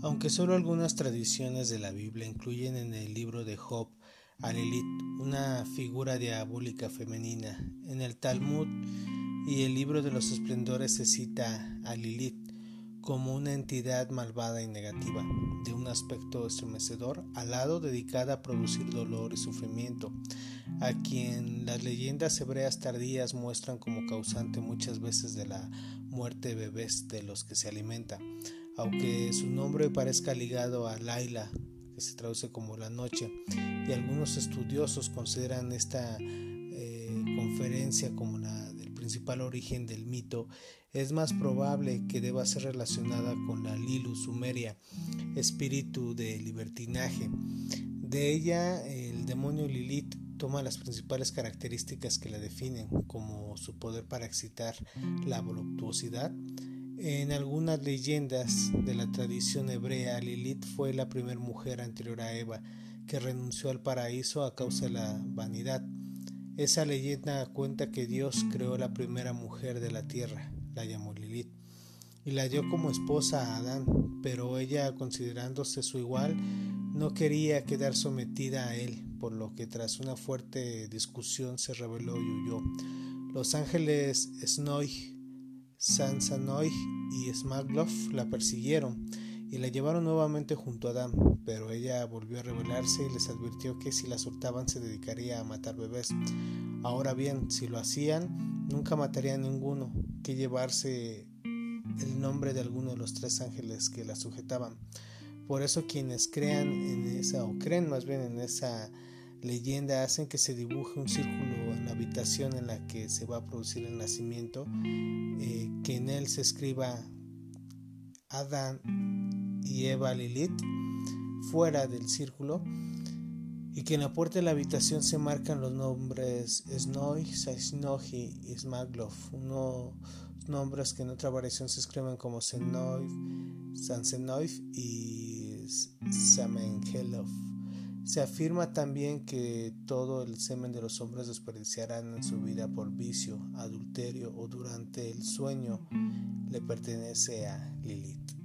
Aunque solo algunas tradiciones de la Biblia incluyen en el libro de Job a Lilith, una figura diabólica femenina, en el Talmud y el libro de los esplendores se cita a Lilith como una entidad malvada y negativa, de un aspecto estremecedor, al lado dedicada a producir dolor y sufrimiento, a quien las leyendas hebreas tardías muestran como causante muchas veces de la muerte de bebés de los que se alimenta. Aunque su nombre parezca ligado a Laila, que se traduce como la noche, y algunos estudiosos consideran esta eh, conferencia como la del principal origen del mito, es más probable que deba ser relacionada con la Lilu sumeria, espíritu de libertinaje. De ella, el demonio Lilith toma las principales características que la definen, como su poder para excitar la voluptuosidad. En algunas leyendas de la tradición hebrea, Lilith fue la primera mujer anterior a Eva que renunció al paraíso a causa de la vanidad. Esa leyenda cuenta que Dios creó la primera mujer de la tierra, la llamó Lilith, y la dio como esposa a Adán, pero ella, considerándose su igual, no quería quedar sometida a él, por lo que tras una fuerte discusión se rebeló y huyó. Los ángeles Snoig, Sansanoig y Smagloff la persiguieron y la llevaron nuevamente junto a Adán, pero ella volvió a rebelarse y les advirtió que si la soltaban se dedicaría a matar bebés. Ahora bien, si lo hacían, nunca mataría a ninguno, que llevarse el nombre de alguno de los tres ángeles que la sujetaban. Por eso quienes crean en esa, o creen más bien en esa leyenda, hacen que se dibuje un círculo en la habitación en la que se va a producir el nacimiento, eh, que en él se escriba Adán y Eva Lilith fuera del círculo y que en la puerta de la habitación se marcan los nombres Snoy, Saisnoji y Smaglov, unos nombres que en otra variación se escriben como Senoif, Sansenoif y Samengelov. Se afirma también que todo el semen de los hombres desperdiciarán en su vida por vicio, adulterio o durante el sueño le pertenece a Lilith.